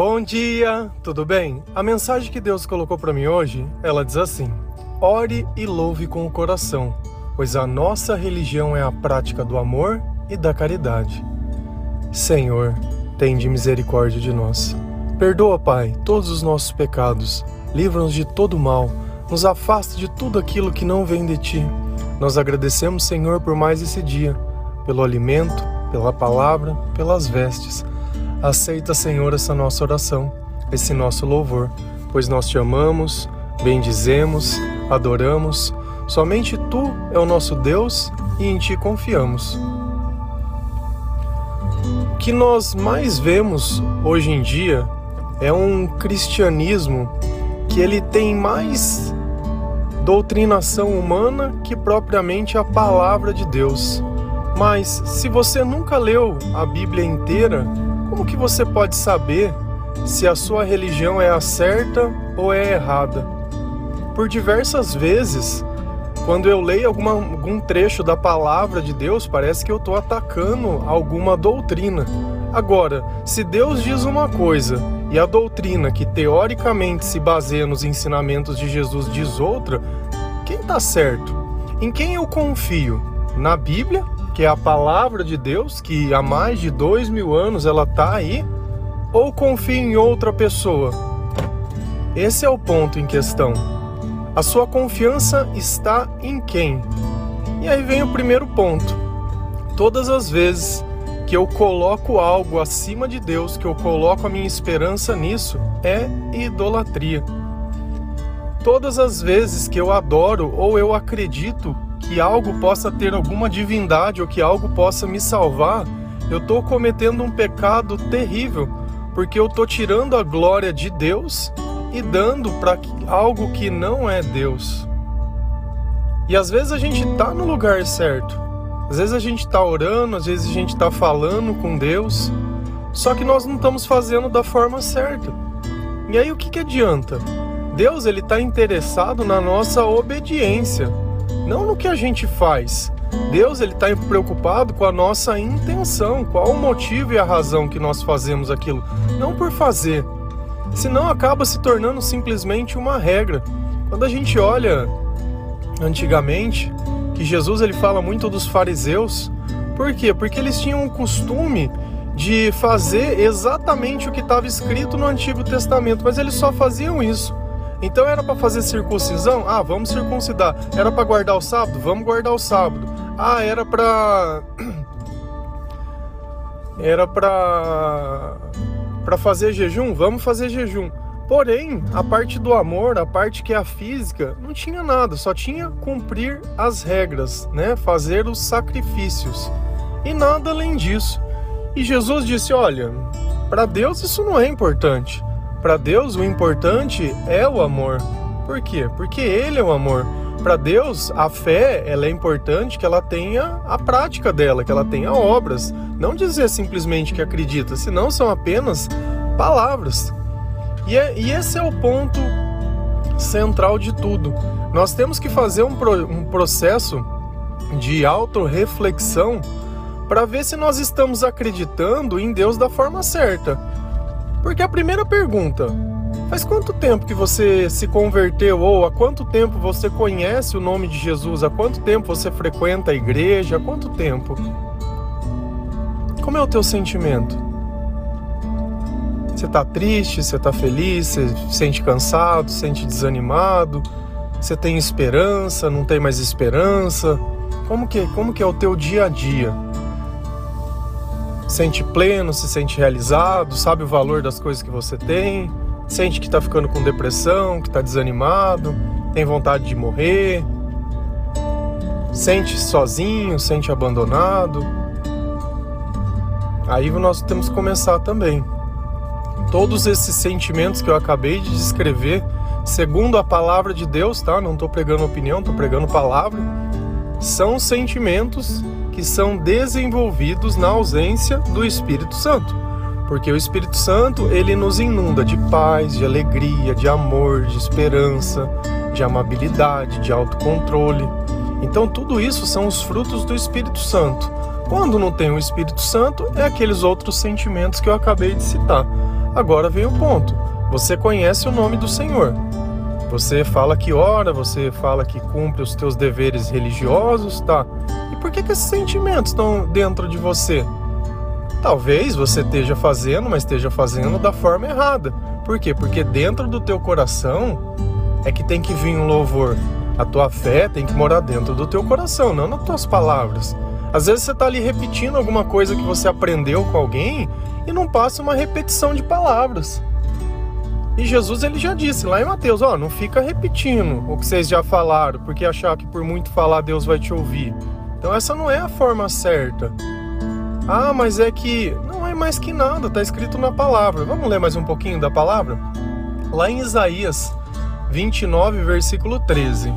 Bom dia, tudo bem? A mensagem que Deus colocou para mim hoje, ela diz assim: Ore e louve com o coração, pois a nossa religião é a prática do amor e da caridade. Senhor, tende misericórdia de nós. Perdoa, Pai, todos os nossos pecados, livra-nos de todo mal, nos afasta de tudo aquilo que não vem de ti. Nós agradecemos, Senhor, por mais esse dia, pelo alimento, pela palavra, pelas vestes. Aceita, Senhor, essa nossa oração, esse nosso louvor, pois nós te amamos, bendizemos, adoramos. Somente tu é o nosso Deus e em ti confiamos. O que nós mais vemos hoje em dia é um cristianismo que ele tem mais doutrinação humana que propriamente a palavra de Deus. Mas se você nunca leu a Bíblia inteira, como que você pode saber se a sua religião é a certa ou é errada? Por diversas vezes, quando eu leio alguma, algum trecho da palavra de Deus, parece que eu estou atacando alguma doutrina. Agora, se Deus diz uma coisa e a doutrina que teoricamente se baseia nos ensinamentos de Jesus diz outra, quem está certo? Em quem eu confio? Na Bíblia que é a palavra de Deus, que há mais de dois mil anos ela está aí, ou confia em outra pessoa? Esse é o ponto em questão. A sua confiança está em quem? E aí vem o primeiro ponto. Todas as vezes que eu coloco algo acima de Deus, que eu coloco a minha esperança nisso, é idolatria. Todas as vezes que eu adoro ou eu acredito que algo possa ter alguma divindade ou que algo possa me salvar, eu estou cometendo um pecado terrível, porque eu estou tirando a glória de Deus e dando para algo que não é Deus. E às vezes a gente está no lugar certo, às vezes a gente está orando, às vezes a gente está falando com Deus, só que nós não estamos fazendo da forma certa. E aí o que, que adianta? Deus ele está interessado na nossa obediência não no que a gente faz. Deus ele está preocupado com a nossa intenção, qual o motivo e a razão que nós fazemos aquilo, não por fazer. Senão acaba se tornando simplesmente uma regra. Quando a gente olha antigamente, que Jesus ele fala muito dos fariseus, por quê? Porque eles tinham o costume de fazer exatamente o que estava escrito no Antigo Testamento, mas eles só faziam isso. Então era para fazer circuncisão? Ah, vamos circuncidar. Era para guardar o sábado? Vamos guardar o sábado. Ah, era para era para para fazer jejum? Vamos fazer jejum. Porém, a parte do amor, a parte que é a física, não tinha nada, só tinha cumprir as regras, né? Fazer os sacrifícios. E nada além disso. E Jesus disse: "Olha, para Deus isso não é importante. Para Deus, o importante é o amor. Por quê? Porque Ele é o amor. Para Deus, a fé ela é importante que ela tenha a prática dela, que ela tenha obras. Não dizer simplesmente que acredita, senão são apenas palavras. E, é, e esse é o ponto central de tudo. Nós temos que fazer um, pro, um processo de autorreflexão para ver se nós estamos acreditando em Deus da forma certa. Porque a primeira pergunta, faz quanto tempo que você se converteu ou há quanto tempo você conhece o nome de Jesus? Há quanto tempo você frequenta a igreja? Há quanto tempo? Como é o teu sentimento? Você está triste? Você está feliz? Você se sente cansado? Se sente desanimado? Você tem esperança? Não tem mais esperança? Como que, como que é o teu dia a dia? Sente pleno, se sente realizado, sabe o valor das coisas que você tem, sente que está ficando com depressão, que está desanimado, tem vontade de morrer, sente sozinho, sente abandonado. Aí nós temos que começar também. Todos esses sentimentos que eu acabei de descrever, segundo a palavra de Deus, tá? Não estou pregando opinião, estou pregando palavra. São sentimentos que são desenvolvidos na ausência do Espírito Santo. Porque o Espírito Santo, ele nos inunda de paz, de alegria, de amor, de esperança, de amabilidade, de autocontrole. Então, tudo isso são os frutos do Espírito Santo. Quando não tem o Espírito Santo, é aqueles outros sentimentos que eu acabei de citar. Agora vem o ponto. Você conhece o nome do Senhor. Você fala que ora, você fala que cumpre os teus deveres religiosos, tá? E por que, que esses sentimentos estão dentro de você? Talvez você esteja fazendo, mas esteja fazendo da forma errada. Por quê? Porque dentro do teu coração é que tem que vir um louvor. A tua fé tem que morar dentro do teu coração, não nas tuas palavras. Às vezes você está ali repetindo alguma coisa que você aprendeu com alguém e não passa uma repetição de palavras. E Jesus ele já disse lá em Mateus, ó, não fica repetindo o que vocês já falaram, porque achar que por muito falar Deus vai te ouvir. Então essa não é a forma certa. Ah, mas é que não é mais que nada, está escrito na palavra. Vamos ler mais um pouquinho da palavra? Lá em Isaías 29, versículo 13.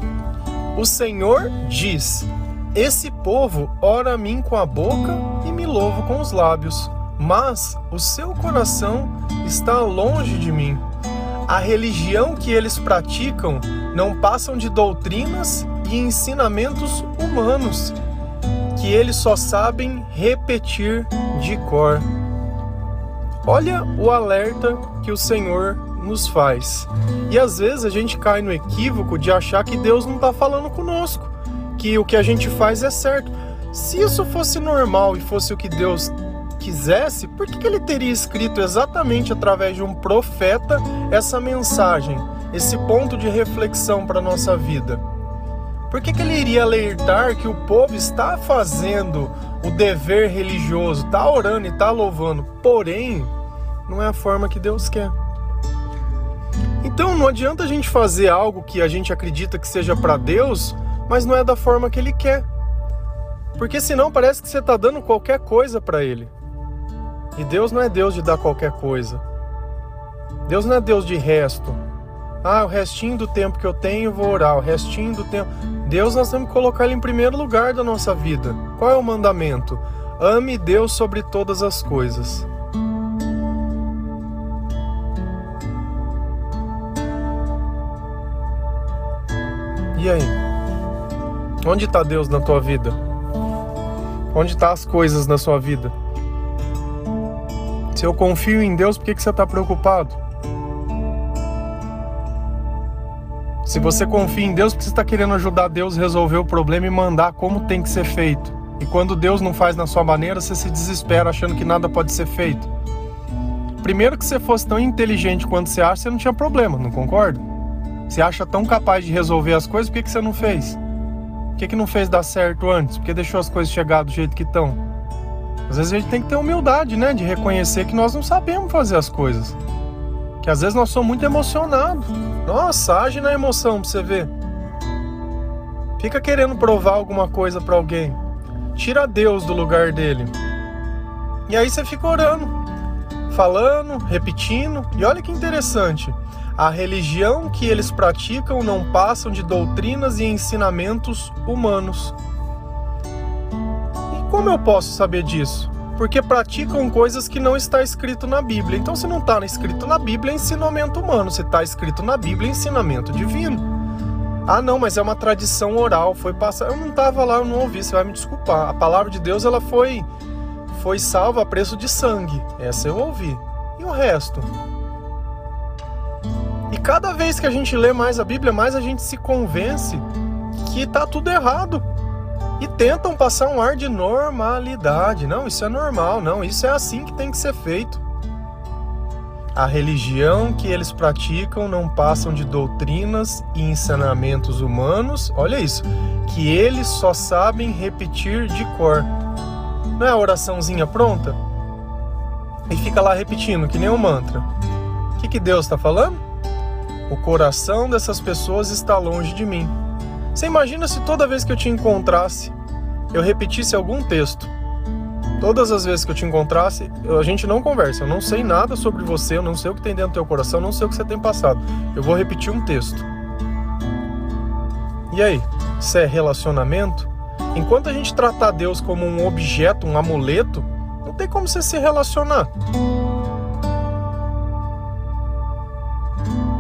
O Senhor diz: Esse povo ora a mim com a boca e me louva com os lábios, mas o seu coração está longe de mim. A religião que eles praticam não passam de doutrinas e ensinamentos humanos que eles só sabem repetir de cor. Olha o alerta que o Senhor nos faz. E às vezes a gente cai no equívoco de achar que Deus não está falando conosco, que o que a gente faz é certo. Se isso fosse normal e fosse o que Deus quisesse, por que, que ele teria escrito exatamente através de um profeta essa mensagem, esse ponto de reflexão para a nossa vida? Por que, que ele iria alertar que o povo está fazendo o dever religioso, está orando e está louvando, porém, não é a forma que Deus quer? Então não adianta a gente fazer algo que a gente acredita que seja para Deus, mas não é da forma que Ele quer. Porque senão parece que você está dando qualquer coisa para Ele. E Deus não é Deus de dar qualquer coisa. Deus não é Deus de resto. Ah, o restinho do tempo que eu tenho vou orar, o restinho do tempo. Deus nós temos que colocar ele em primeiro lugar da nossa vida. Qual é o mandamento? Ame Deus sobre todas as coisas. E aí? Onde está Deus na tua vida? Onde estão tá as coisas na sua vida? Se eu confio em Deus, por que, que você está preocupado? Se você confia em Deus, porque você está querendo ajudar Deus a resolver o problema e mandar como tem que ser feito. E quando Deus não faz na sua maneira, você se desespera achando que nada pode ser feito. Primeiro que você fosse tão inteligente quanto você acha, você não tinha problema, não concorda? Você acha tão capaz de resolver as coisas, por que, que você não fez? Por que, que não fez dar certo antes? Por que deixou as coisas chegar do jeito que estão? Às vezes a gente tem que ter humildade, né? De reconhecer que nós não sabemos fazer as coisas. Que às vezes nós somos muito emocionados. Nossa, age na emoção pra você ver. Fica querendo provar alguma coisa para alguém. Tira Deus do lugar dele. E aí você fica orando, falando, repetindo. E olha que interessante. A religião que eles praticam não passam de doutrinas e ensinamentos humanos. Como eu posso saber disso? porque praticam coisas que não está escrito na Bíblia. Então, se não está escrito na Bíblia, é ensinamento humano. Se está escrito na Bíblia, é ensinamento divino. Ah, não, mas é uma tradição oral, foi passar. Eu não estava lá, eu não ouvi, você vai me desculpar. A palavra de Deus, ela foi foi salva a preço de sangue. Essa eu ouvi. E o resto? E cada vez que a gente lê mais a Bíblia, mais a gente se convence que está tudo errado e tentam passar um ar de normalidade. Não, isso é normal, não, isso é assim que tem que ser feito. A religião que eles praticam não passam de doutrinas e ensinamentos humanos, olha isso, que eles só sabem repetir de cor. Não é a oraçãozinha pronta? E fica lá repetindo, que nem um mantra. O que, que Deus está falando? O coração dessas pessoas está longe de mim. Você imagina se toda vez que eu te encontrasse, eu repetisse algum texto. Todas as vezes que eu te encontrasse, a gente não conversa. Eu não sei nada sobre você, eu não sei o que tem dentro do teu coração, eu não sei o que você tem passado. Eu vou repetir um texto. E aí? Isso é relacionamento? Enquanto a gente tratar Deus como um objeto, um amuleto, não tem como você se relacionar.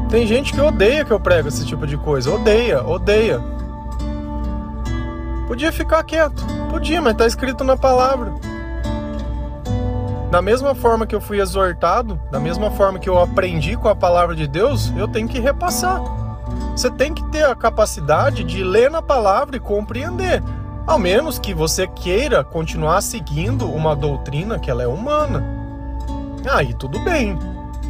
Tem gente que odeia que eu prego esse tipo de coisa. Odeia, odeia. Podia ficar quieto. Podia, mas está escrito na palavra. Da mesma forma que eu fui exortado, da mesma forma que eu aprendi com a palavra de Deus, eu tenho que repassar. Você tem que ter a capacidade de ler na palavra e compreender. Ao menos que você queira continuar seguindo uma doutrina que ela é humana. Aí tudo bem.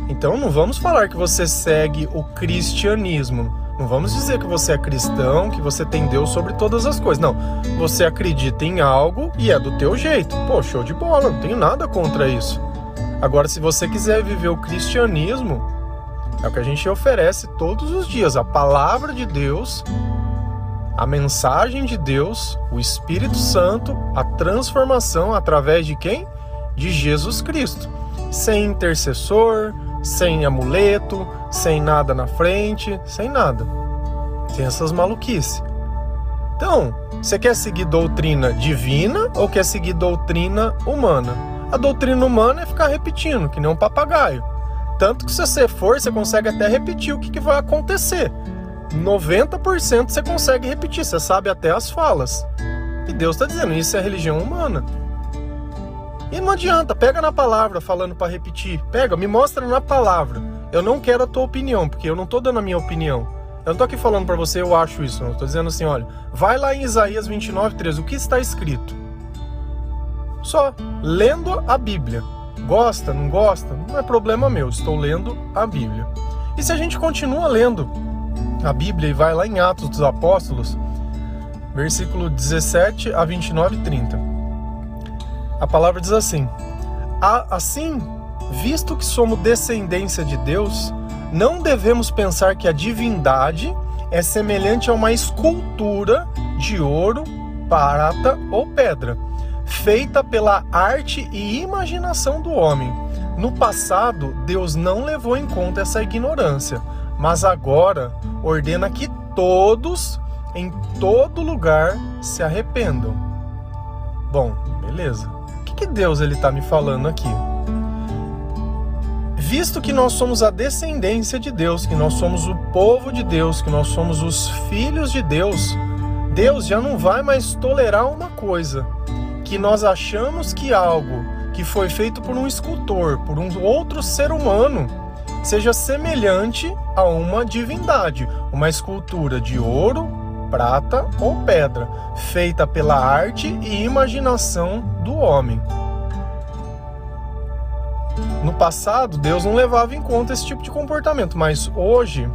Então não vamos falar que você segue o cristianismo. Não vamos dizer que você é cristão, que você tem Deus sobre todas as coisas. Não. Você acredita em algo e é do teu jeito. Pô, show de bola, não tenho nada contra isso. Agora, se você quiser viver o cristianismo, é o que a gente oferece todos os dias, a palavra de Deus, a mensagem de Deus, o Espírito Santo, a transformação através de quem? De Jesus Cristo. Sem intercessor, sem amuleto, sem nada na frente, sem nada. Sem essas maluquices. Então, você quer seguir doutrina divina ou quer seguir doutrina humana? A doutrina humana é ficar repetindo, que nem um papagaio. Tanto que se você for, você consegue até repetir o que, que vai acontecer. 90% você consegue repetir, você sabe até as falas. E Deus está dizendo, isso é religião humana. E não adianta, pega na palavra falando para repetir. Pega, me mostra na palavra. Eu não quero a tua opinião, porque eu não tô dando a minha opinião. Eu não tô aqui falando para você, eu acho isso. Eu tô dizendo assim, olha, vai lá em Isaías 29, 13, o que está escrito? Só, lendo a Bíblia. Gosta, não gosta? Não é problema meu, estou lendo a Bíblia. E se a gente continua lendo a Bíblia e vai lá em Atos dos Apóstolos, versículo 17 a 29 e 30. A palavra diz assim: Assim, visto que somos descendência de Deus, não devemos pensar que a divindade é semelhante a uma escultura de ouro, prata ou pedra feita pela arte e imaginação do homem. No passado, Deus não levou em conta essa ignorância, mas agora ordena que todos, em todo lugar, se arrependam. Bom, beleza. Que Deus ele está me falando aqui? Visto que nós somos a descendência de Deus, que nós somos o povo de Deus, que nós somos os filhos de Deus, Deus já não vai mais tolerar uma coisa, que nós achamos que algo que foi feito por um escultor, por um outro ser humano, seja semelhante a uma divindade, uma escultura de ouro, prata ou pedra, feita pela arte e imaginação do homem. No passado, Deus não levava em conta esse tipo de comportamento, mas hoje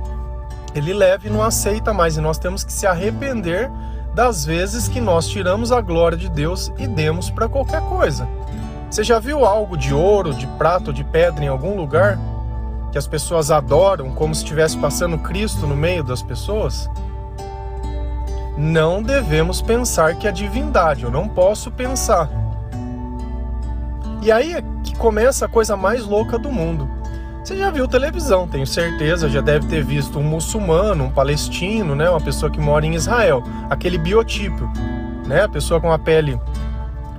ele leva e não aceita mais, e nós temos que se arrepender das vezes que nós tiramos a glória de Deus e demos para qualquer coisa. Você já viu algo de ouro, de prata ou de pedra em algum lugar que as pessoas adoram como se estivesse passando Cristo no meio das pessoas? Não devemos pensar que é divindade, eu não posso pensar. E aí é que começa a coisa mais louca do mundo. Você já viu televisão, tenho certeza, já deve ter visto um muçulmano, um palestino, né, uma pessoa que mora em Israel, aquele biotipo, né, a pessoa com a pele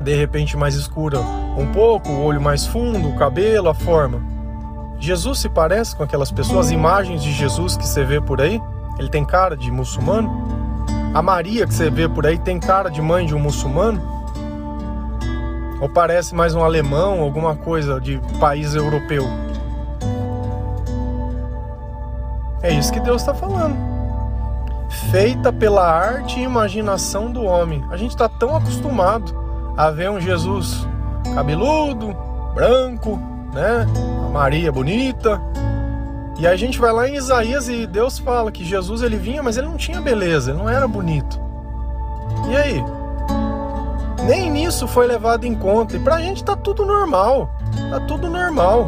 de repente mais escura um pouco, o olho mais fundo, o cabelo, a forma. Jesus se parece com aquelas pessoas, imagens de Jesus que você vê por aí? Ele tem cara de muçulmano? A Maria que você vê por aí tem cara de mãe de um muçulmano? Ou parece mais um alemão, alguma coisa de país europeu? É isso que Deus está falando. Feita pela arte e imaginação do homem. A gente está tão acostumado a ver um Jesus cabeludo, branco, né? A Maria bonita. E a gente vai lá em Isaías e Deus fala que Jesus ele vinha, mas ele não tinha beleza, ele não era bonito. E aí? Nem nisso foi levado em conta. E pra gente tá tudo normal. Tá tudo normal.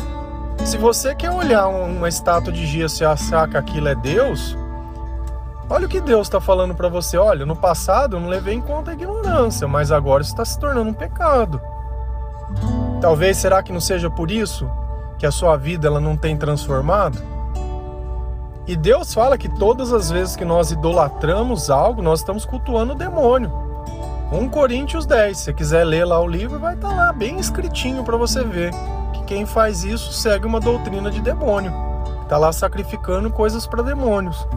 Se você quer olhar uma estátua de gesso e achar que aquilo é Deus, olha o que Deus está falando para você. Olha, no passado eu não levei em conta a ignorância, mas agora isso está se tornando um pecado. Talvez será que não seja por isso que a sua vida ela não tem transformado? E Deus fala que todas as vezes que nós idolatramos algo, nós estamos cultuando o demônio. 1 Coríntios 10, se você quiser ler lá o livro, vai estar tá lá bem escritinho para você ver quem faz isso segue uma doutrina de demônio. Tá lá sacrificando coisas para demônios.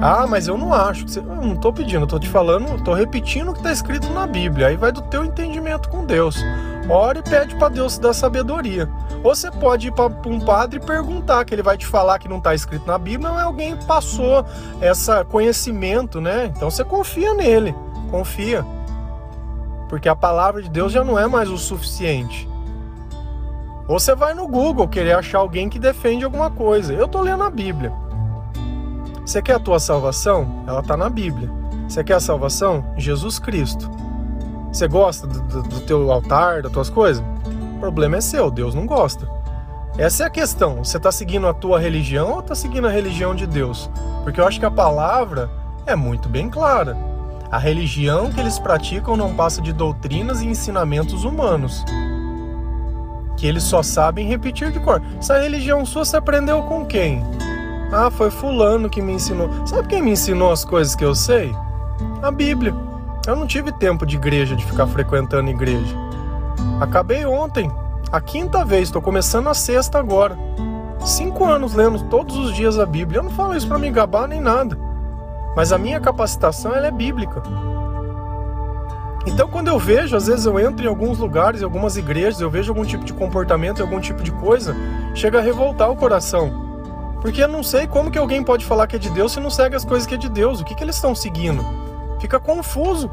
Ah, mas eu não acho. Eu não estou pedindo, tô te falando, estou repetindo o que está escrito na Bíblia. Aí vai do teu entendimento com Deus. Ora e pede para Deus dar sabedoria. Ou você pode ir para um padre e perguntar, que ele vai te falar que não está escrito na Bíblia, é alguém passou esse conhecimento, né? Então você confia nele, confia. Porque a palavra de Deus já não é mais o suficiente. Ou você vai no Google querer achar alguém que defende alguma coisa. Eu tô lendo a Bíblia. Você quer a tua salvação? Ela está na Bíblia. Você quer a salvação? Jesus Cristo. Você gosta do, do, do teu altar, das tuas coisas? O problema é seu, Deus não gosta. Essa é a questão. Você está seguindo a tua religião ou está seguindo a religião de Deus? Porque eu acho que a palavra é muito bem clara. A religião que eles praticam não passa de doutrinas e ensinamentos humanos. Que eles só sabem repetir de cor. Essa religião sua você aprendeu com quem? Ah, foi fulano que me ensinou. Sabe quem me ensinou as coisas que eu sei? A Bíblia. Eu não tive tempo de igreja, de ficar frequentando igreja. Acabei ontem, a quinta vez, estou começando a sexta agora. Cinco anos lendo todos os dias a Bíblia. Eu não falo isso para me gabar nem nada. Mas a minha capacitação ela é bíblica. Então, quando eu vejo, às vezes eu entro em alguns lugares, em algumas igrejas, eu vejo algum tipo de comportamento, algum tipo de coisa, chega a revoltar o coração. Porque eu não sei como que alguém pode falar que é de Deus se não segue as coisas que é de Deus. O que, que eles estão seguindo? Fica confuso.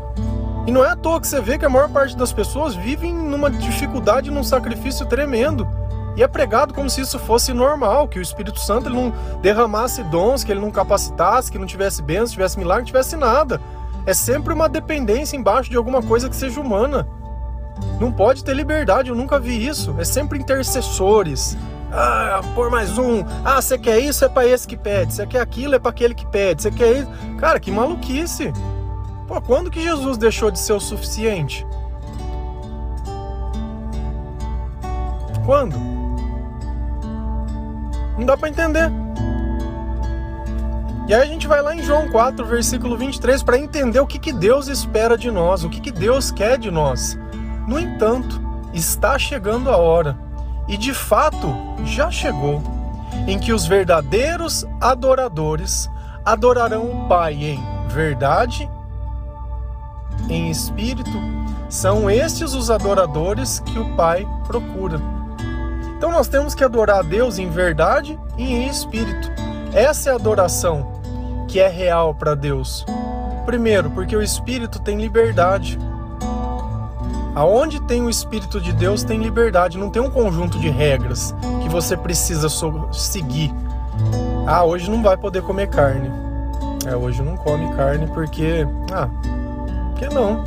E não é à toa que você vê que a maior parte das pessoas vivem numa dificuldade, num sacrifício tremendo. E é pregado como se isso fosse normal, que o Espírito Santo ele não derramasse dons, que ele não capacitasse, que não tivesse bênçãos, tivesse milagre, tivesse nada. É sempre uma dependência embaixo de alguma coisa que seja humana. Não pode ter liberdade, eu nunca vi isso. É sempre intercessores. Ah, por mais um. Ah, você quer isso, é para esse que pede. Você quer aquilo, é para aquele que pede. Você quer isso. Cara, que maluquice. Pô, quando que Jesus deixou de ser o suficiente? Quando? Não dá para entender. E aí a gente vai lá em João 4, versículo 23, para entender o que, que Deus espera de nós, o que, que Deus quer de nós. No entanto, está chegando a hora, e de fato já chegou, em que os verdadeiros adoradores adorarão o Pai em verdade em espírito, são estes os adoradores que o Pai procura. Então nós temos que adorar a Deus em verdade e em espírito. Essa é a adoração que é real para Deus. Primeiro, porque o espírito tem liberdade. Aonde tem o espírito de Deus tem liberdade, não tem um conjunto de regras que você precisa seguir. Ah, hoje não vai poder comer carne. É, hoje não come carne porque ah, que não.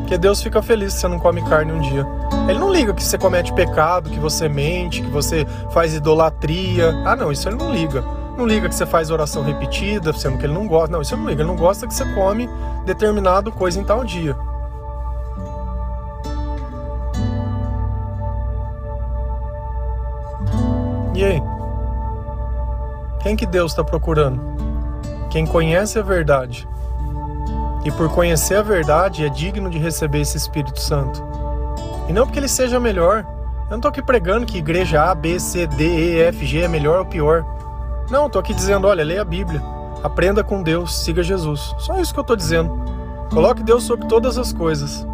Porque Deus fica feliz se você não come carne um dia. Ele não liga que você comete pecado, que você mente, que você faz idolatria. Ah, não, isso ele não liga. Não liga que você faz oração repetida, sendo que ele não gosta. Não, isso ele não liga. Ele não gosta que você come determinado coisa em tal dia. E aí? Quem que Deus está procurando? Quem conhece a verdade e por conhecer a verdade é digno de receber esse Espírito Santo. E não porque ele seja melhor. Eu não estou aqui pregando que igreja A, B, C, D, E, F, G é melhor ou pior. Não, estou aqui dizendo, olha, leia a Bíblia, aprenda com Deus, siga Jesus. Só isso que eu estou dizendo. Coloque Deus sobre todas as coisas.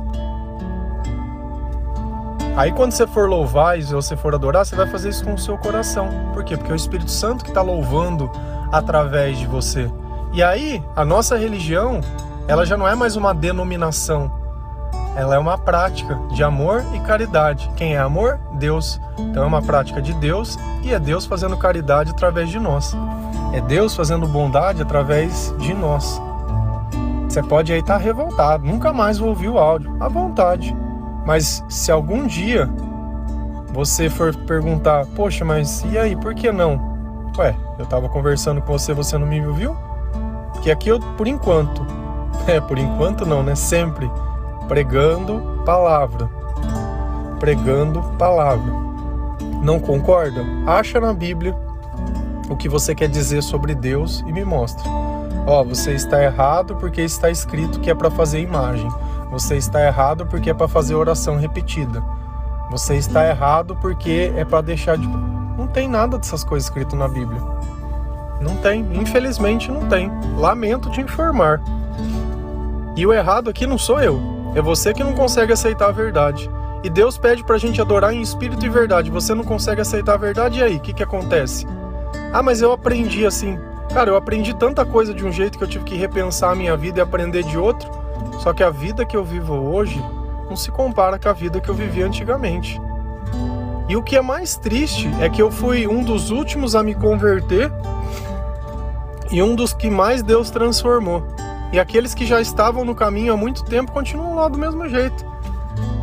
Aí quando você for louvar e você for adorar, você vai fazer isso com o seu coração. Por quê? Porque é o Espírito Santo que está louvando através de você. E aí, a nossa religião, ela já não é mais uma denominação, ela é uma prática de amor e caridade. Quem é amor? Deus. Então é uma prática de Deus e é Deus fazendo caridade através de nós. É Deus fazendo bondade através de nós. Você pode aí estar tá revoltado, nunca mais vou ouvir o áudio, à vontade. Mas se algum dia você for perguntar, poxa, mas e aí, por que não? Ué, eu estava conversando com você, você não me ouviu? Porque aqui eu, por enquanto, É, por enquanto não, né? Sempre pregando palavra. Pregando palavra. Não concorda? Acha na Bíblia o que você quer dizer sobre Deus e me mostra. Ó, você está errado porque está escrito que é para fazer imagem. Você está errado porque é para fazer oração repetida. Você está errado porque é para deixar de. Não tem nada dessas coisas escrito na Bíblia. Não tem, infelizmente não tem. Lamento te informar. E o errado aqui não sou eu, é você que não consegue aceitar a verdade. E Deus pede pra gente adorar em espírito e verdade. Você não consegue aceitar a verdade, e aí? O que, que acontece? Ah, mas eu aprendi assim. Cara, eu aprendi tanta coisa de um jeito que eu tive que repensar a minha vida e aprender de outro. Só que a vida que eu vivo hoje não se compara com a vida que eu vivi antigamente. E o que é mais triste é que eu fui um dos últimos a me converter e um dos que mais Deus transformou. E aqueles que já estavam no caminho há muito tempo continuam lá do mesmo jeito,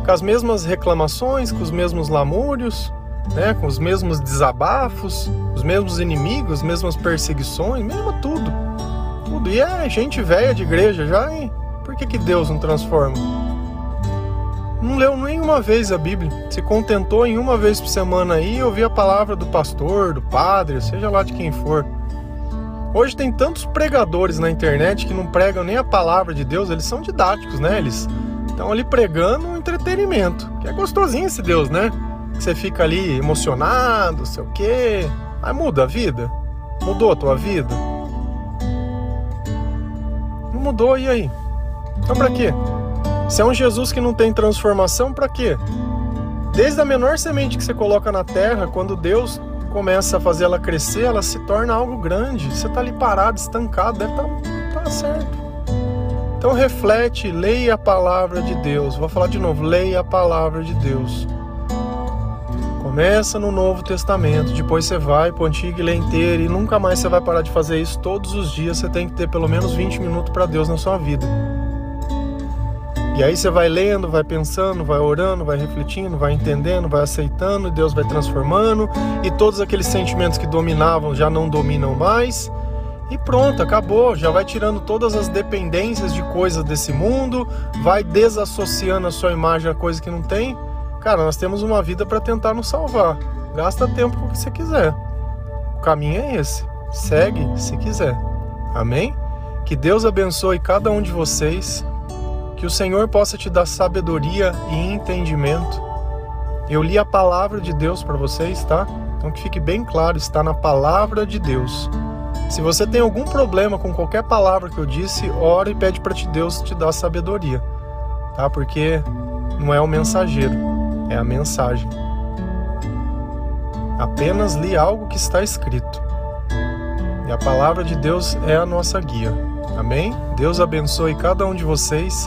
com as mesmas reclamações, com os mesmos lamúrios, né, com os mesmos desabafos, os mesmos inimigos, as mesmas perseguições, mesmo tudo. Tudo. E é gente velha de igreja já, hein? Por que, que Deus não transforma? Não leu nenhuma vez a Bíblia. Se contentou em uma vez por semana aí ouvir a palavra do pastor, do padre, seja lá de quem for. Hoje tem tantos pregadores na internet que não pregam nem a palavra de Deus, eles são didáticos, né? Eles estão ali pregando um entretenimento, que é gostosinho esse Deus, né? Que você fica ali emocionado, sei o quê. Aí muda a vida? Mudou a tua vida? Não mudou, e aí? Então pra quê? Se é um Jesus que não tem transformação, pra quê? Desde a menor semente que você coloca na terra, quando Deus começa a fazer ela crescer, ela se torna algo grande. Você está ali parado, estancado, deve estar tá, tá certo. Então reflete, leia a palavra de Deus. Vou falar de novo, leia a palavra de Deus. Começa no Novo Testamento, depois você vai para o Antigo e lê inteiro e nunca mais você vai parar de fazer isso. Todos os dias você tem que ter pelo menos 20 minutos para Deus na sua vida. E aí você vai lendo, vai pensando, vai orando, vai refletindo, vai entendendo, vai aceitando, e Deus vai transformando, e todos aqueles sentimentos que dominavam já não dominam mais. E pronto, acabou. Já vai tirando todas as dependências de coisas desse mundo, vai desassociando a sua imagem a coisa que não tem. Cara, nós temos uma vida para tentar nos salvar. Gasta tempo com o que você quiser. O caminho é esse. Segue se quiser. Amém? Que Deus abençoe cada um de vocês. Que o Senhor possa te dar sabedoria e entendimento. Eu li a palavra de Deus para vocês, tá? Então que fique bem claro, está na palavra de Deus. Se você tem algum problema com qualquer palavra que eu disse, ora e pede para te Deus te dar sabedoria, tá? Porque não é o mensageiro, é a mensagem. Apenas li algo que está escrito. E a palavra de Deus é a nossa guia. Amém? Deus abençoe cada um de vocês.